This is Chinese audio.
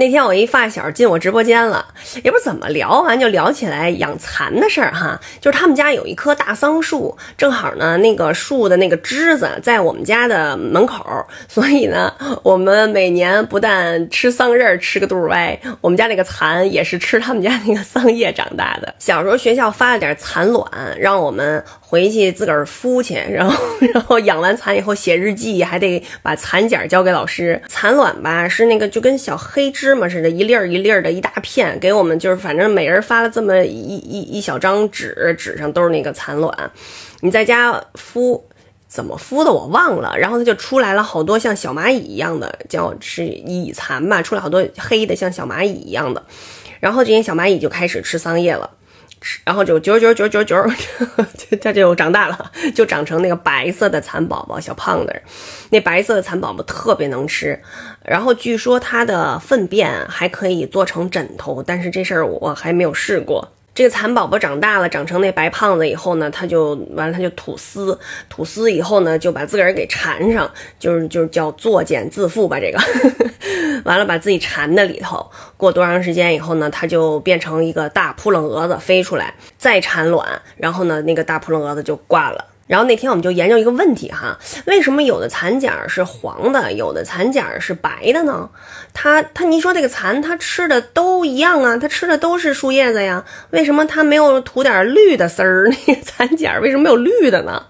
那天我一发小进我直播间了，也不知怎么聊完就聊起来养蚕的事儿哈。就是他们家有一棵大桑树，正好呢那个树的那个枝子在我们家的门口，所以呢我们每年不但吃桑葚吃个肚歪，我们家那个蚕也是吃他们家那个桑叶长大的。小时候学校发了点蚕卵，让我们回去自个儿孵去，然后 然后养完蚕以后写日记，还得把蚕茧交给老师。蚕卵吧是那个就跟小黑芝。芝麻似的，一粒儿一粒儿的，一大片，给我们就是反正每人发了这么一一一小张纸，纸上都是那个蚕卵，你在家孵，怎么孵的我忘了，然后它就出来了好多像小蚂蚁一样的，叫是蚁蚕吧，出来好多黑的像小蚂蚁一样的，然后这些小蚂蚁就开始吃桑叶了。然后就九九九九九，它就长大了，就长成那个白色的蚕宝宝，小胖子。那白色的蚕宝宝特别能吃，然后据说它的粪便还可以做成枕头，但是这事儿我还没有试过。这个蚕宝宝长大了，长成那白胖子以后呢，它就完了，它就吐丝，吐丝以后呢，就把自个儿给缠上，就是就是叫作茧自缚吧。这个完了，把自己缠在里头，过多长时间以后呢，它就变成一个大扑棱蛾子飞出来，再产卵，然后呢，那个大扑棱蛾子就挂了。然后那天我们就研究一个问题哈，为什么有的蚕茧是黄的，有的蚕茧是白的呢？它它，你说这个蚕它吃的都一样啊，它吃的都是树叶子呀，为什么它没有涂点绿的丝儿？那个蚕茧为什么没有绿的呢？